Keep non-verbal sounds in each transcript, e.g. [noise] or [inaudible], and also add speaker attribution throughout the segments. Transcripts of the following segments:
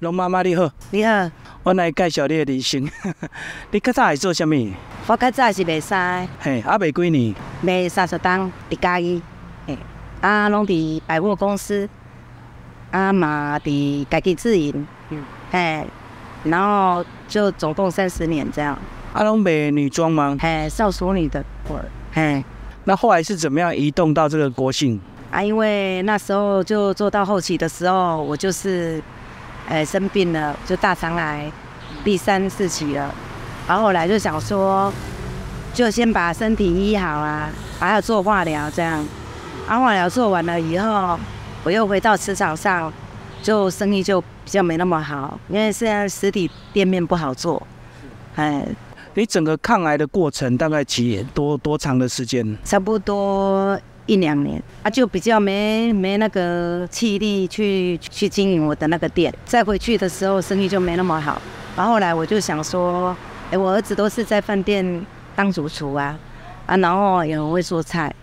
Speaker 1: 龙妈妈你好，
Speaker 2: 你好，
Speaker 1: 我来介绍你的人生。[laughs] 你较早是做什么？
Speaker 2: 我较早是卖衫，
Speaker 1: 嘿，啊卖几年？
Speaker 2: 卖三十档，伫家己，嘿，啊，拢伫百货公司，啊嘛伫家己自营，嗯，嘿，然后就总共三十年这样。
Speaker 1: 啊，拢卖女装吗？
Speaker 2: 嘿，少淑女的，嘿。
Speaker 1: 那后来是怎么样移动到这个国信？
Speaker 2: 啊，因为那时候就做到后期的时候，我就是。哎，生病了，就大肠癌第三四期了。然后后来就想说，就先把身体医好啊，还要做化疗这样。啊，化疗做完了以后，我又回到职场上，就生意就比较没那么好，因为现在实体店面不好做。
Speaker 1: 哎，你整个抗癌的过程大概几多多长的时间？
Speaker 2: 差不多。一两年啊，就比较没没那个气力去去经营我的那个店。再回去的时候，生意就没那么好。然后后来我就想说，哎，我儿子都是在饭店当主厨啊，啊，然后也很会做菜，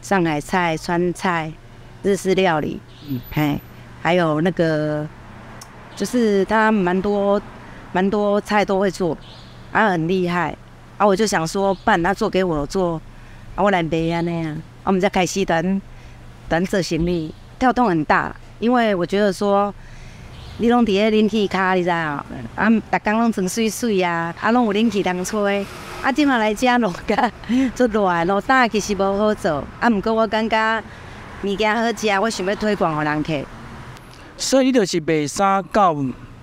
Speaker 2: 上海菜、川菜、日式料理，嗯，嘿，还有那个，就是他蛮多蛮多菜都会做，啊，很厉害。啊，我就想说，不然他做给我做，啊，我来卖啊那样。我们在开始等等做行李，跳动很大，因为我觉得说，你拢伫咧冷气卡，你知啊？啊，逐工拢装水水啊，啊，拢有冷气通吹，啊，即嘛来遮落甲做热，落大其实无好做，啊，毋过我感觉物件好食，我想要推广互人客。
Speaker 1: 所以你就是卖衫到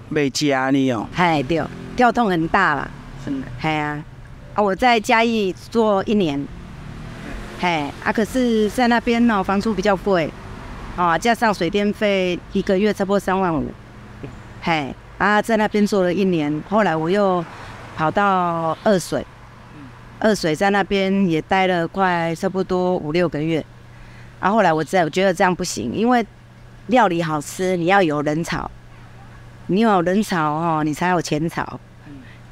Speaker 1: 卖食呢哦？
Speaker 2: 嗨对，跳动很大啦，真的。系啊，啊，我在嘉义做一年。嘿啊，可是在那边呢，房租比较贵，啊，加上水电费，一个月差不多三万五。嘿啊，在那边做了一年，后来我又跑到二水，二水在那边也待了快差不多五六个月。啊，后来我在我觉得这样不行，因为料理好吃，你要有人炒，你有人炒哦，你才有钱炒。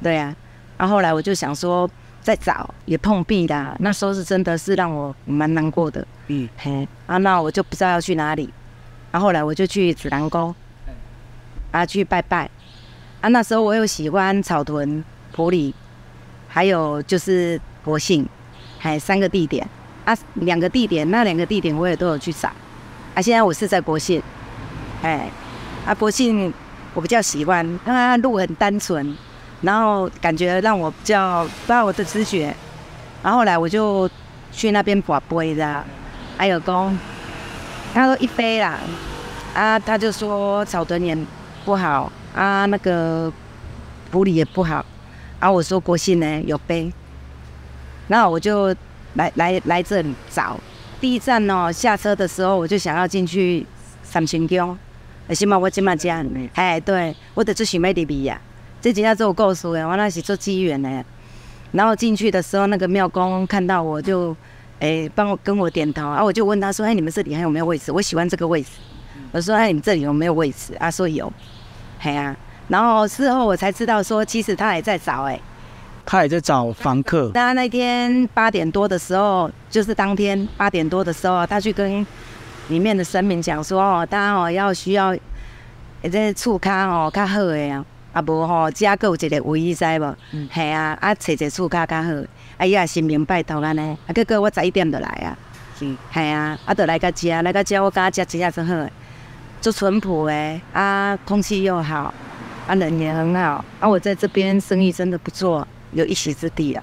Speaker 2: 对呀，然后后来我就想说。在找也碰壁啦，那时候是真的是让我蛮难过的。嗯，嘿，啊，那我就不知道要去哪里。啊，后来我就去紫兰沟，啊，去拜拜。啊，那时候我又喜欢草屯、埔里，还有就是国信，还三个地点。啊，两个地点，那两个地点我也都有去找。啊，现在我是在国信，哎，啊，国信我比较喜欢，它路很单纯。然后感觉让我比较不知道我的直觉，然后来我就去那边把杯的，还有公，他说一杯啦，啊，他就说草屯也不好啊，那个普里也不好，啊，我说国信呢有杯，然后我就来来来这里找，第一站哦下车的时候我就想要进去三星宫，起码我今嘛这样，哎，对，我得做想买的米呀。这几下做故事的，我那是做机缘的。然后进去的时候，那个庙公看到我就，哎，帮我跟我点头。啊，我就问他说：“哎，你们这里还有没有位置？我喜欢这个位置。”我说：“哎，你们这里有没有位置？”啊，说有。嘿啊。然后事后我才知道说，其实他还在找，哎，
Speaker 1: 他也在找房客。
Speaker 2: 他那天八点多的时候，就是当天八点多的时候，他去跟里面的神明讲说：“哦，他哦要需要，这厝卡哦较好的啊。”啊无吼，遮个有一个位，知无？系啊，啊找一个厝较较好，啊伊也心明拜托安尼，啊结果我十一点就来啊，系啊，啊就来个遮，来个遮我感觉遮真正好，做淳朴诶，啊空气又好，啊人也很好，啊我在这边生意真的不错，有一席之地啊。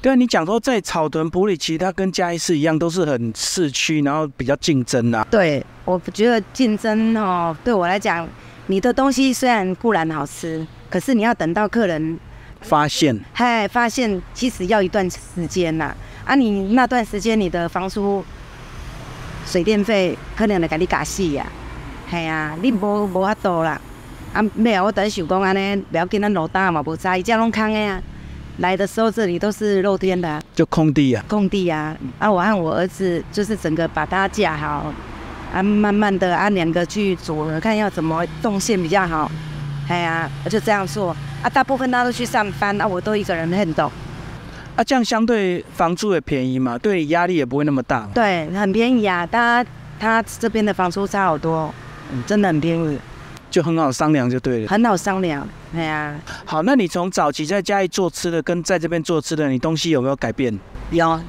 Speaker 1: 对啊，你讲说在草屯埔里，其实它跟嘉义市一样，都是很市区，然后比较竞争啊。
Speaker 2: 对，我觉得竞争哦，对我来讲。你的东西虽然固然好吃，可是你要等到客人
Speaker 1: 发现，
Speaker 2: 嗨，发现其实要一段时间呐。啊，你那段时间你的房租、水电费可能来给你加死呀，系啊，你无无法度啦。啊，没有，我等想讲安尼，不要紧，咱落单嘛，无在，这拢空的啊。来的时候这里都是露天的，
Speaker 1: 就空地啊，
Speaker 2: 空地啊。啊，我和我儿子就是整个把它架好。啊，慢慢的啊，两个去组合，看要怎么动线比较好。哎呀，就这样做。啊，大部分大家都去上班，啊，我都一个人很懂。
Speaker 1: 啊，这样相对房租也便宜嘛，对压力也不会那么大。
Speaker 2: 对，很便宜啊，他他这边的房租差好多，真的很便宜。
Speaker 1: 就很好商量就对了。
Speaker 2: 很好商量。哎呀，
Speaker 1: 好，那你从早期在家里做吃的，跟在这边做吃的，你东西有没有改变？
Speaker 2: 有，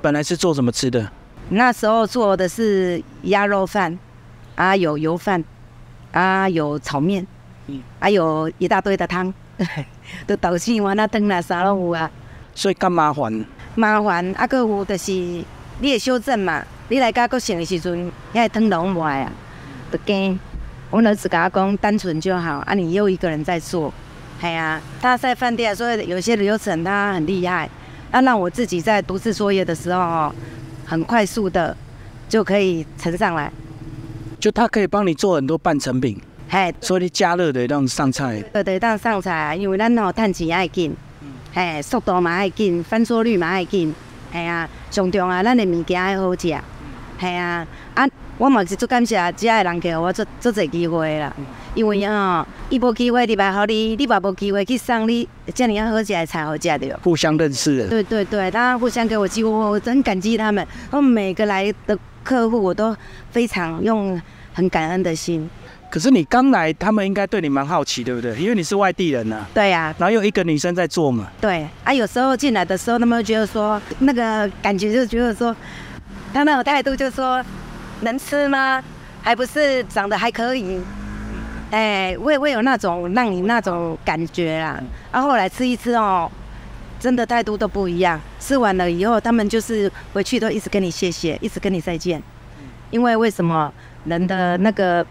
Speaker 1: 本来是做什么吃的？
Speaker 2: 那时候做的是鸭肉饭，啊有油饭，啊有炒面，嗯，还有一大堆的汤，[laughs] 都豆豉丸啊汤啦啥拢有啊。
Speaker 1: 所以干麻烦？
Speaker 2: 麻烦啊，个有就是你会修正嘛，你来家国省的时阵，遐汤拢无啊，都惊。我儿子跟他讲，单纯就好啊，你又一个人在做，系啊。他在饭店，所以有些流程他很厉害，那让我自己在独自作业的时候哦，很快速的就可以盛上来。
Speaker 1: 就它可以帮你做很多半成品，
Speaker 2: 嘿，
Speaker 1: 所以你加热的让上菜，
Speaker 2: 对对，让上菜，因为咱吼趁钱爱紧，嘿，速度嘛爱紧，翻桌率嘛爱紧，嘿啊，上重啊，咱的物件爱好食，嘿啊，啊。我嘛是足感谢遮个人给我做做这机会啦，因为哦，伊无机会，你来互你，你嘛无机会去送你遮尔好食的菜好食的。
Speaker 1: 互相认识。
Speaker 2: 对对对，他互相给我机会，我真感激他们。我每个来的客户，我都非常用很感恩的心。
Speaker 1: 可是你刚来，他们应该对你蛮好奇，对不对？因为你是外地人呐。
Speaker 2: 对呀。
Speaker 1: 然后有一个女生在做嘛。
Speaker 2: 对啊，有时候进来的时候，他们觉得说那个感觉，就觉得说他那种态度，就说。能吃吗？还不是长得还可以，哎，会会有那种让你那种感觉啊。然后后来吃一吃哦，真的态度都不一样。吃完了以后，他们就是回去都一直跟你谢谢，一直跟你再见。因为为什么人的那个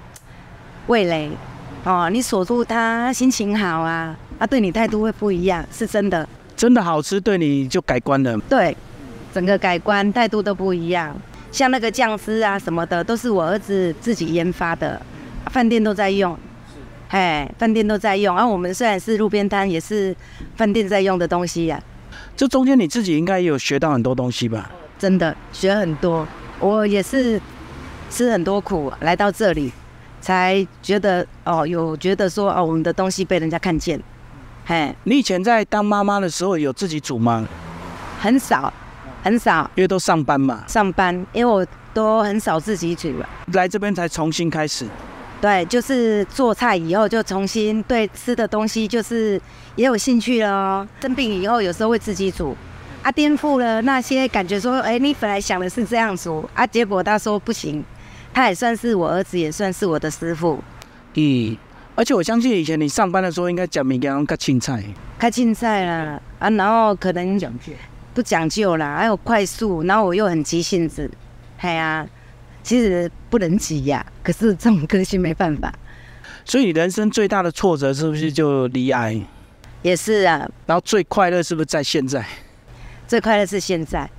Speaker 2: 味蕾哦，你锁住他，心情好啊，他对你态度会不一样，是真的。
Speaker 1: 真的好吃，对你就改观了。
Speaker 2: 对，整个改观态度都不一样。像那个酱汁啊什么的，都是我儿子自己研发的，饭店都在用，哎，饭店都在用。然后我们虽然是路边摊，也是饭店在用的东西呀。
Speaker 1: 这中间你自己应该有学到很多东西吧？
Speaker 2: 真的学很多，我也是吃很多苦来到这里，才觉得哦，有觉得说哦，我们的东西被人家看见。
Speaker 1: 嘿，你以前在当妈妈的时候有自己煮吗？
Speaker 2: 很少。很少，
Speaker 1: 因为都上班嘛。
Speaker 2: 上班，因为我都很少自己煮了。
Speaker 1: 来这边才重新开始。
Speaker 2: 对，就是做菜以后就重新对吃的东西就是也有兴趣了。生病以后有时候会自己煮，啊，颠覆了那些感觉说，哎，你本来想的是这样煮，啊，结果他说不行。他也算是我儿子，也算是我的师傅。
Speaker 1: 嗯，而且我相信以前你上班的时候应该讲米羹较青菜。
Speaker 2: 较青菜啦，啊，然后可能讲不讲究啦，还有快速，然后我又很急性子，哎呀，其实不能急呀，可是这种个性没办法。
Speaker 1: 所以你人生最大的挫折是不是就离癌？
Speaker 2: 也是啊。
Speaker 1: 然后最快乐是不是在现在？
Speaker 2: 最快乐是现在，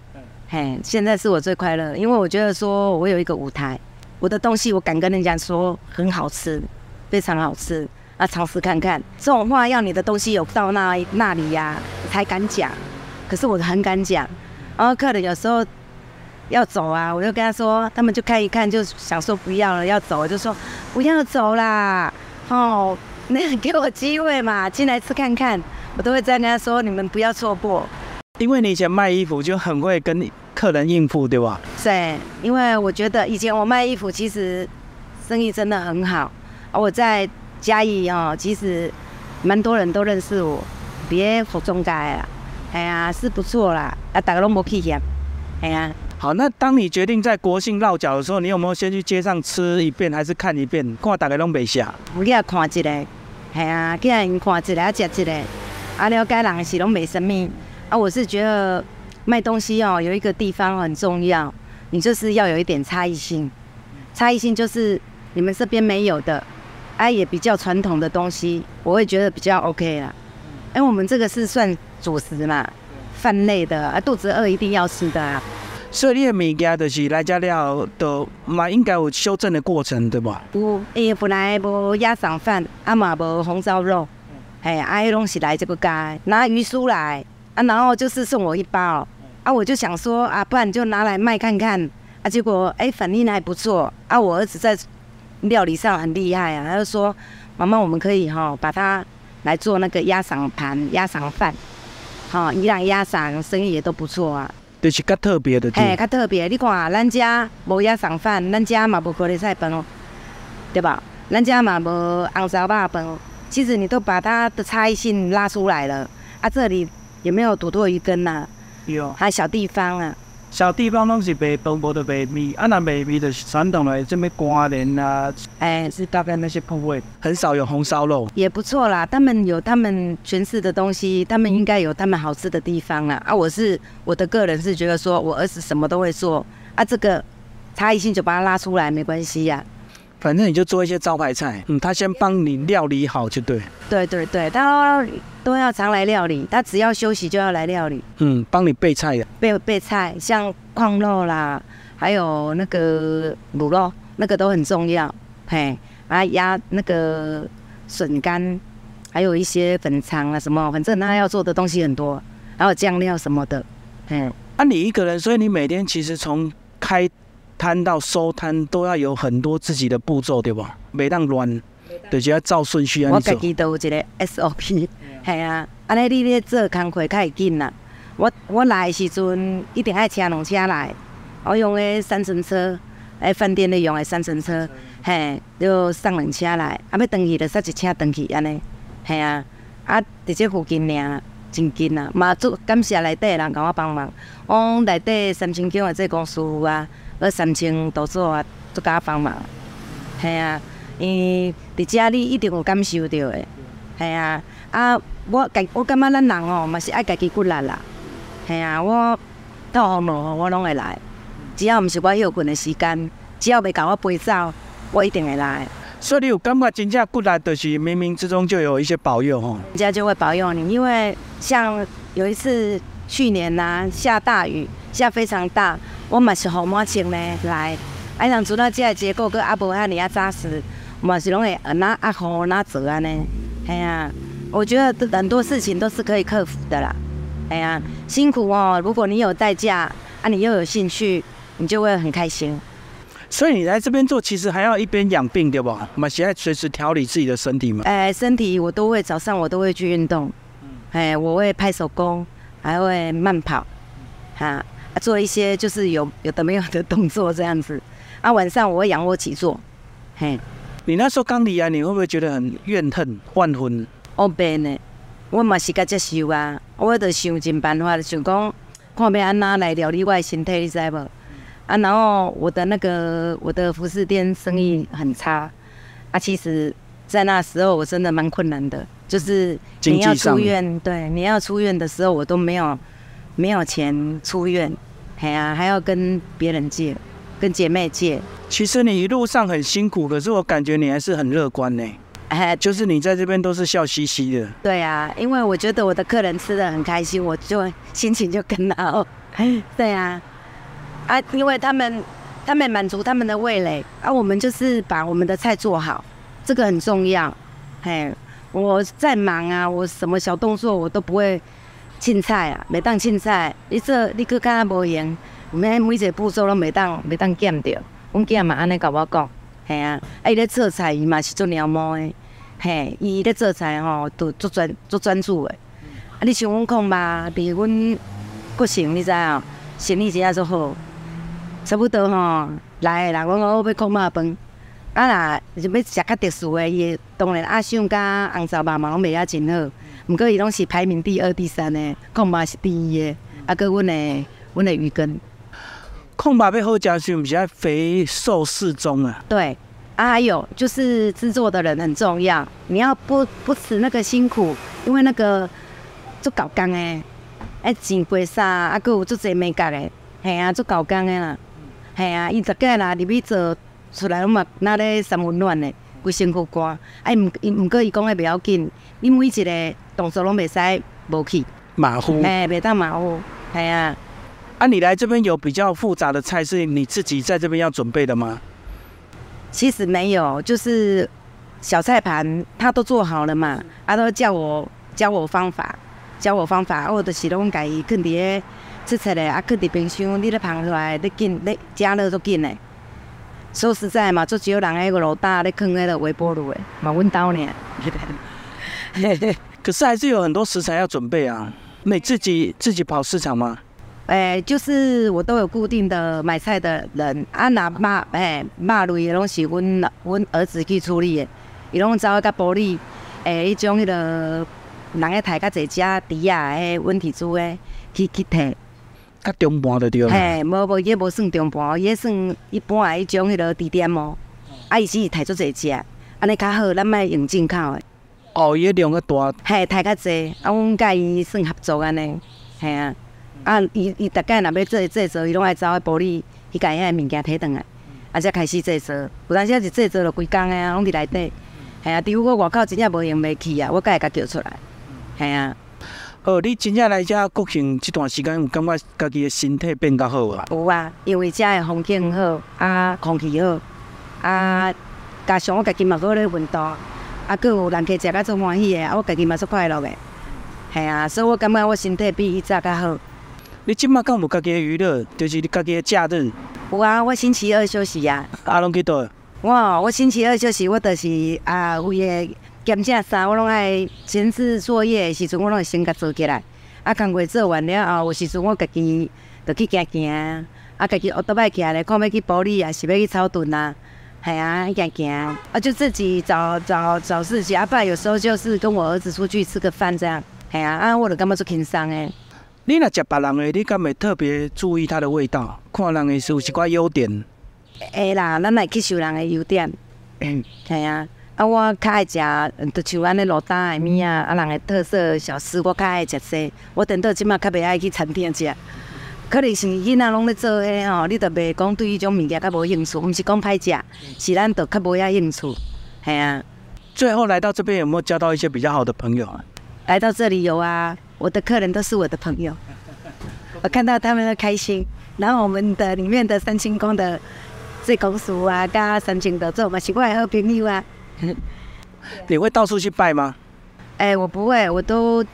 Speaker 2: 嘿，现在是我最快乐，因为我觉得说我有一个舞台，我的东西我敢跟人家说很好吃，非常好吃，啊，尝试看看。这种话要你的东西有到那那里呀，才敢讲。可是我很敢讲，然后客人有时候要走啊，我就跟他说，他们就看一看，就想说不要了，要走，我就说不要走啦，哦，那给我机会嘛，进来吃看看，我都会再跟他说，你们不要错过。
Speaker 1: 因为你以前卖衣服就很会跟客人应付，对吧？
Speaker 2: 对，因为我觉得以前我卖衣服其实生意真的很好，而我在嘉义哦，其实蛮多人都认识我，别服中街啊。哎呀，是不错啦，啊，大家拢无去嫌，哎呀。
Speaker 1: 好，那当你决定在国庆落脚的时候，你有没有先去街上吃一遍，还是看一遍，看大家拢没下？
Speaker 2: 我去看一个，系啊，去人看一个，食一个，啊，了解人是拢没什么。啊，我是觉得卖东西哦，有一个地方很重要，你就是要有一点差异性。差异性就是你们这边没有的，啊，也比较传统的东西，我会觉得比较 OK 啦。哎，我们这个是算。主食嘛，饭类的啊，肚子饿一定要吃的啊。
Speaker 1: 所以你的物件就是来家了，都嘛应该有修正的过程，对吧？
Speaker 2: 有，伊，本来无鸭肠饭，啊嘛无红烧肉，哎，啊，迄拢是来这个街拿鱼酥来，啊，然后就是送我一包，啊，我就想说啊，不然就拿来卖看看，啊，结果哎反应还不错，啊，我儿子在料理上很厉害啊，他就说妈妈，我们可以哈把它来做那个鸭肠盘、鸭肠饭。哦，伊人鸭肠生意也都不错啊，
Speaker 1: 就是较特别的。
Speaker 2: 嘿，较特别，你看，咱家无鸭肠饭，咱家嘛无高丽菜饭哦，对吧？咱家嘛无红烧肉饭，其实你都把它的差异性拉出来了。啊，这里有没有土豆鱼羹呐？
Speaker 1: 有
Speaker 2: 还有小地方啊，
Speaker 1: 小地方拢是卖饭，无得卖米，啊那卖米就是传统的这么瓜莲啊，
Speaker 2: 哎，
Speaker 1: 是大概那些部位，很少有红烧肉。
Speaker 2: 也不错啦。他们有他们全市的东西，他们应该有他们好吃的地方啦。啊，我是我的个人是觉得说我儿子什么都会做，啊，这个差异性就把它拉出来没关系呀、
Speaker 1: 反正你就做一些招牌菜，嗯，他先帮你料理好就对，
Speaker 2: 对对对，他都要常来料理，他只要休息就要来料理。
Speaker 1: 嗯，帮你备菜的。
Speaker 2: 备备菜，像矿肉啦，还有那个卤肉，那个都很重要。嘿，啊压那个笋干，还有一些粉肠啊什么，反正他要做的东西很多，还有酱料什么的。嘿，
Speaker 1: 啊，你一个人，所以你每天其实从开摊到收摊都要有很多自己的步骤，对吧？袂当乱，就是要照顺序安
Speaker 2: 我
Speaker 1: 做
Speaker 2: 家。己都有一个 SOP，系 [laughs] 啊，安尼你咧做工课较会紧啦。我我来的时阵一定爱请两车来，我用的三轮车，诶，饭店咧用的三轮车，嘿，就送两车来，啊要转去就塞一车转去安尼，系啊，啊伫这附近尔，真紧啊，嘛做感谢内底的人甲我帮忙，我内底三千间的这公司啊，我三千多做啊，都甲我帮忙，系啊。因为伫遮你一定有感受到的，系啊，啊，我家我感觉咱人哦，嘛是爱家己骨力啦，系啊，我到风落雨我拢会来，只要毋是我休困的时间，只要袂甲我飞走，我一定会来，
Speaker 1: 所以你有感觉真正骨力，就是冥冥之中就有一些保佑吼。
Speaker 2: 人家就会保佑你。因为像有一次去年呐、下大雨，下非常大，我嘛是好满穿呢来，啊，人做到这个结果，佮啊无遐尼啊扎实，嘛是拢会呃那啊雨那走啊呢，哎呀、我觉得很多事情都是可以克服的啦，哎呀、辛苦哦，如果你有代价，啊，你又有兴趣，你就会很开心。
Speaker 1: 所以你来这边做，其实还要一边养病，对吧？嘛，现在随时调理自己的身体嘛。
Speaker 2: 哎，身体我都会早上我都会去运动，哎，我会拍手工，还会慢跑，哈、啊，做一些就是有有的没有的动作这样子。啊，晚上我会仰卧起坐，嘿，
Speaker 1: 你那时候刚离啊，你会不会觉得很怨恨、万分？
Speaker 2: 我变呢，我嘛是甲接受啊，我就想尽办法，想讲看要安那来料理我的身体，你知无？啊，然后我的那个我的服饰店生意很差，啊，其实，在那时候我真的蛮困难的，就是你要出院，对，你要出院的时候我都没有没有钱出院，哎呀、还要跟别人借，跟姐妹借，
Speaker 1: 其实你一路上很辛苦，可是我感觉你还是很乐观呢。
Speaker 2: 哎，
Speaker 1: 就是你在这边都是笑嘻嘻的。
Speaker 2: 对啊，因为我觉得我的客人吃的很开心，我就心情就更好。[laughs] 对啊，啊，因为他们他们满足他们的味蕾，啊，我们就是把我们的菜做好，这个很重要。嘿，我再忙啊，我什么小动作我都不会凊彩啊，每当凊彩，你说你去敢若无闲，每每一个步骤拢袂当袂当减着。阮囝嘛安尼甲我讲，嘿啊，啊伊咧做菜伊嘛是做鸟毛的。嘿，伊咧做菜吼，都足专足专注的。啊，你像阮讲吧，比阮国城，你知影，生意真正足好，差不多吼，来的人讲我要讲肉饭，啊若是要食较特殊的，伊当然阿香甲红烧肉嘛拢卖啊真好，毋过伊拢是排名第二、第三的，讲嘛是第一的，啊，搁阮的阮的鱼羹，
Speaker 1: 空白被后加是不是要肥瘦适中啊？
Speaker 2: 对。啊，还有就是制作的人很重要，你要不不辞那个辛苦，因为那个做搞工诶，爱钱过啥，啊，搁有做侪美甲诶，系啊，做搞工诶啦，系啊，伊逐个啦入去做出来，拢嘛那咧三温暖诶，规身躯汗，哎，毋伊毋过伊讲的袂要紧，你每一个动作拢袂使无去，
Speaker 1: 马虎。
Speaker 2: 哎，袂当马虎，系啊，
Speaker 1: 啊，你来这边有比较复杂的菜是你自己在这边要准备的吗？
Speaker 2: 其实没有，就是小菜盘他都做好了嘛，啊都叫我教我方法，教我方法，啊我就是拢家己放伫咧切切的，啊放伫冰箱，你咧捧出来，你紧你加热都紧的。说实在嘛，足少人迄个老大咧放迄个微波炉诶，嘛阮兜呢。[laughs]
Speaker 1: 可是还是有很多食材要准备啊。那你自己自己跑市场吗？
Speaker 2: 诶，就是我都有固定的买菜的人，啊，那肉诶肉类的拢是阮阮儿子去处理的，伊拢走甲玻璃，诶，迄种迄个人个刣较济只猪啊，诶，温体猪诶，去去摕。
Speaker 1: 较中盘的对了。
Speaker 2: 嘿，无无，伊无算中盘，伊算一般诶，迄种迄个地点哦。啊，伊是刣足济只，安尼较好，咱莫用进口诶。
Speaker 1: 哦，伊量较大。
Speaker 2: 嘿，太较济，啊，阮甲伊算合作安尼，嘿啊。啊，伊伊逐概若要做制作，伊拢爱走去玻璃去甲遐物件摕转来，啊，才开始制作。有当时是制作了规工诶啊，拢伫内底。嘿啊，除非我外口真正无用袂去啊，我才会甲叫出来。系啊。
Speaker 1: 哦，你真正来遮国庆即段时间，有感觉家己诶身体变较好啊？
Speaker 2: 有啊，因为遮诶风景好，啊，空气好，啊，加上我家己嘛搁咧运动，啊，佫有人客食甲足欢喜的，啊，我家己嘛足快乐的。系啊，所以我感觉我身体比以前较好。
Speaker 1: 你即马敢有家己的娱乐？就是你家己的假日？
Speaker 2: 有啊，我星期二休息啊。
Speaker 1: 啊，拢去倒？
Speaker 2: 我我星期二休息，我就是啊，为诶。兼正衫，我拢爱前置作业的时阵，我拢会先甲做起来。啊，工课做完了后，有时阵我家己就去行行，啊，家己学倒摆起来，看要去保利啊，是要去草屯啊，系啊，行行，啊，就自己找找找事情。啊，不然有时候就是跟我儿子出去吃个饭这样，系啊，啊，我就感觉做轻松诶。
Speaker 1: 你若食别人诶，你敢会特别注意它的味道？看人诶是有一寡优点。
Speaker 2: 会啦，咱来吸收人诶优点，系啊。啊，我较爱食，就像安尼路单诶物啊，啊人诶特色小吃，我较爱食些。我等到即马较袂爱去餐厅食，可能是囡仔拢咧做诶吼，你着袂讲对迄种物件较无兴趣，毋是讲歹食，是咱着较无遐兴趣，系啊。
Speaker 1: 最后来到这边有没有交到一些比较好的朋友啊？
Speaker 2: 来到这里有啊，我的客人都是我的朋友，[laughs] 我看到他们的开心，然后我们的里面的三清宫的最公叔啊，加三清的做嘛是我诶好朋友啊。[laughs]
Speaker 1: 你会到处去拜吗？
Speaker 2: 哎，我不会，我都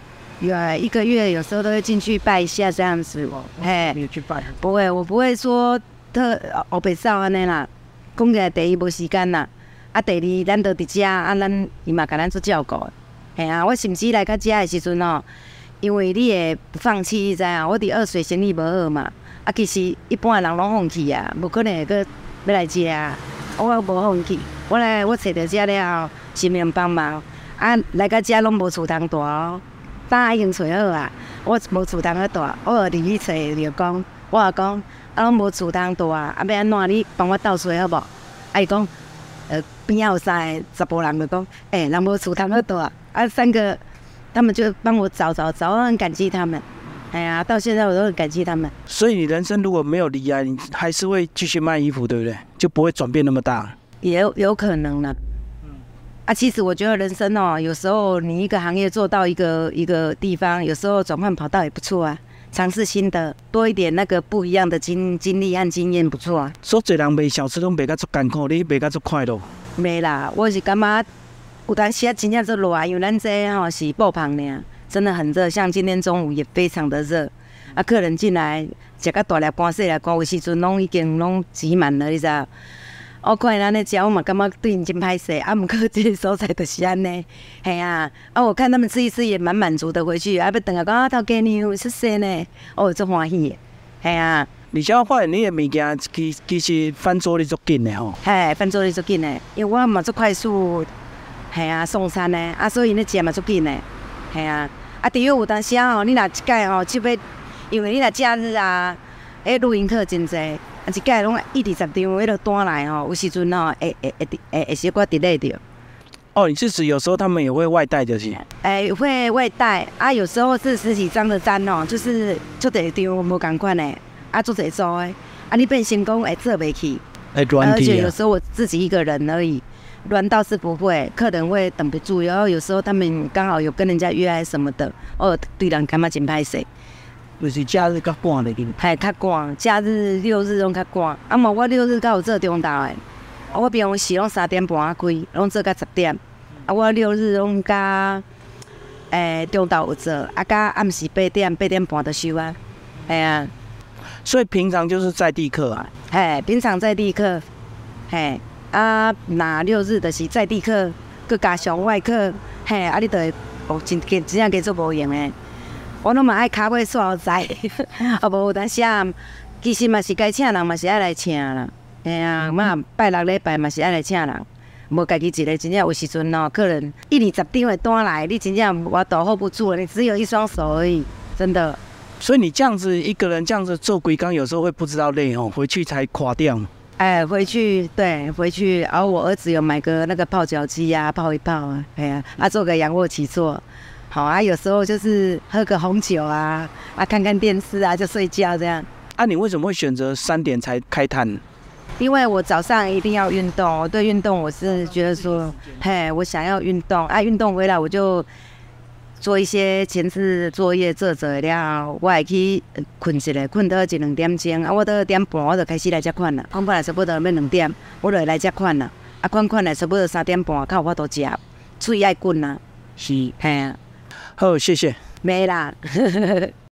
Speaker 2: 有一个月，有时候都会进去拜一下这样子哦。
Speaker 1: 嘿，你去拜？
Speaker 2: 不会，我不会说特哦北少安尼啦。讲起来，第一无时间啦，啊，第二咱都伫遮，啊，咱伊嘛甲咱做照顾。嘿啊，我甚至来到遮的时阵哦，因为你会不放弃，你知影？我伫二水生意无好嘛，啊，其实一般的人拢放弃啊，无可能会搁要来遮啊，我无放弃。我来，我找到遮了后，心命帮忙。啊，来到遮拢无厝通住哦，当已经找好啊。我无厝通去住，我后日去找就讲，我也讲，啊，拢无厝通住啊，啊，要安怎？你帮我倒水好无？啊，伊讲，呃，边仔有三个查甫人就讲，诶，人无厝通去住啊。啊，三个，他们就帮我找找找，我很感激他们。哎呀，到现在我都很感激他们。
Speaker 1: 所以你人生如果没有离啊，你还是会继续卖衣服，对不对？就不会转变那么大。
Speaker 2: 也有有可能呢。嗯，啊，其实我觉得人生哦，有时候你一个行业做到一个一个地方，有时候转换跑道也不错啊，尝试新的，多一点那个不一样的经经历和经验，不错啊。
Speaker 1: 所以人卖小吃拢卖甲足艰苦，你卖甲足快乐。
Speaker 2: 没啦，我是感觉有当时啊，真正做热，因为咱这吼是爆棚呢，真的很热，像今天中午也非常的热。啊，客人进来食个大粒干细粒干，有时阵拢已经拢挤满了，你知？我看伊安尼食，我嘛感觉对因真歹势。啊，毋过即个所在就是安尼，系啊。啊，我看他们吃一次也蛮满足的，回去啊，要等下讲啊，头家娘出色呢，哦，足欢喜，系啊。
Speaker 1: 而且我发现你的物件其其实翻桌率足紧的吼。
Speaker 2: 嘿，翻桌率足紧的，因为我嘛足快速，系啊，送餐的，啊，所以你食嘛足紧的，系啊。啊，第二有当时啊吼，你若一届吼，就要，因为你若假日啊，诶，露营课真济。一届拢一二十张，迄落单来吼，有时阵吼会会会会会小可 delay 着。
Speaker 1: 哦，你是指有时候他们也会外带就是？
Speaker 2: 诶，会外带啊，有时候是十几张的单哦，就是做第张无共款的，啊做一做的，啊你变成功会做袂起，
Speaker 1: 会乱
Speaker 2: 而且有时候我自己一个人而已，乱倒是不会，客人会等不住，然后有时候他们刚好有跟人家约还是什么的，哦对人感觉真歹势。
Speaker 1: 就是假日较赶的，
Speaker 2: 嘿较赶，假日六日拢较赶。啊嘛，我六日有做中昼的，我平常时拢三点半开，拢做到十点。啊，我六日拢加诶中昼有做，啊加暗时八点八点半就收啊。嘿啊，
Speaker 1: 所以平常就是在地客啊。
Speaker 2: 嘿，平常在地客，嘿啊，那六日就是在地客，佮加上外客，嘿啊，你得哦真真正加做无用诶。我拢嘛爱卡尾煞在，[laughs] 啊无有当时啊，其实嘛是该请人嘛是爱来请啦，哎呀，嘛拜六礼拜嘛是爱来请人，无家己一个真正有时阵哦，客人一二十张会单来，你真正我都 hold 不住了，你只有一双手而已，真的。
Speaker 1: 所以你这样子一个人这样子做龟缸，有时候会不知道累哦，回去才垮掉。
Speaker 2: 哎，回去对，回去，然后我儿子有买个那个泡脚机呀，泡一泡啊，哎呀，啊做个仰卧起坐，好啊，有时候就是喝个红酒啊，啊看看电视啊就睡觉这样。
Speaker 1: 啊，你为什么会选择三点才开摊？
Speaker 2: 因为我早上一定要运动，我对运动我是觉得说，嘿，我想要运动，啊运动回来我就。做一些前置作业做做了，我会去困一下，困到一两点钟，啊，我到点半我就开始来接款了。款本来差不多要两点，我就来接款了。啊，款款来差不多三点半，靠我都食，最爱滚啊。
Speaker 1: 是，
Speaker 2: 嘿啊。
Speaker 1: 好，谢谢。
Speaker 2: 没啦。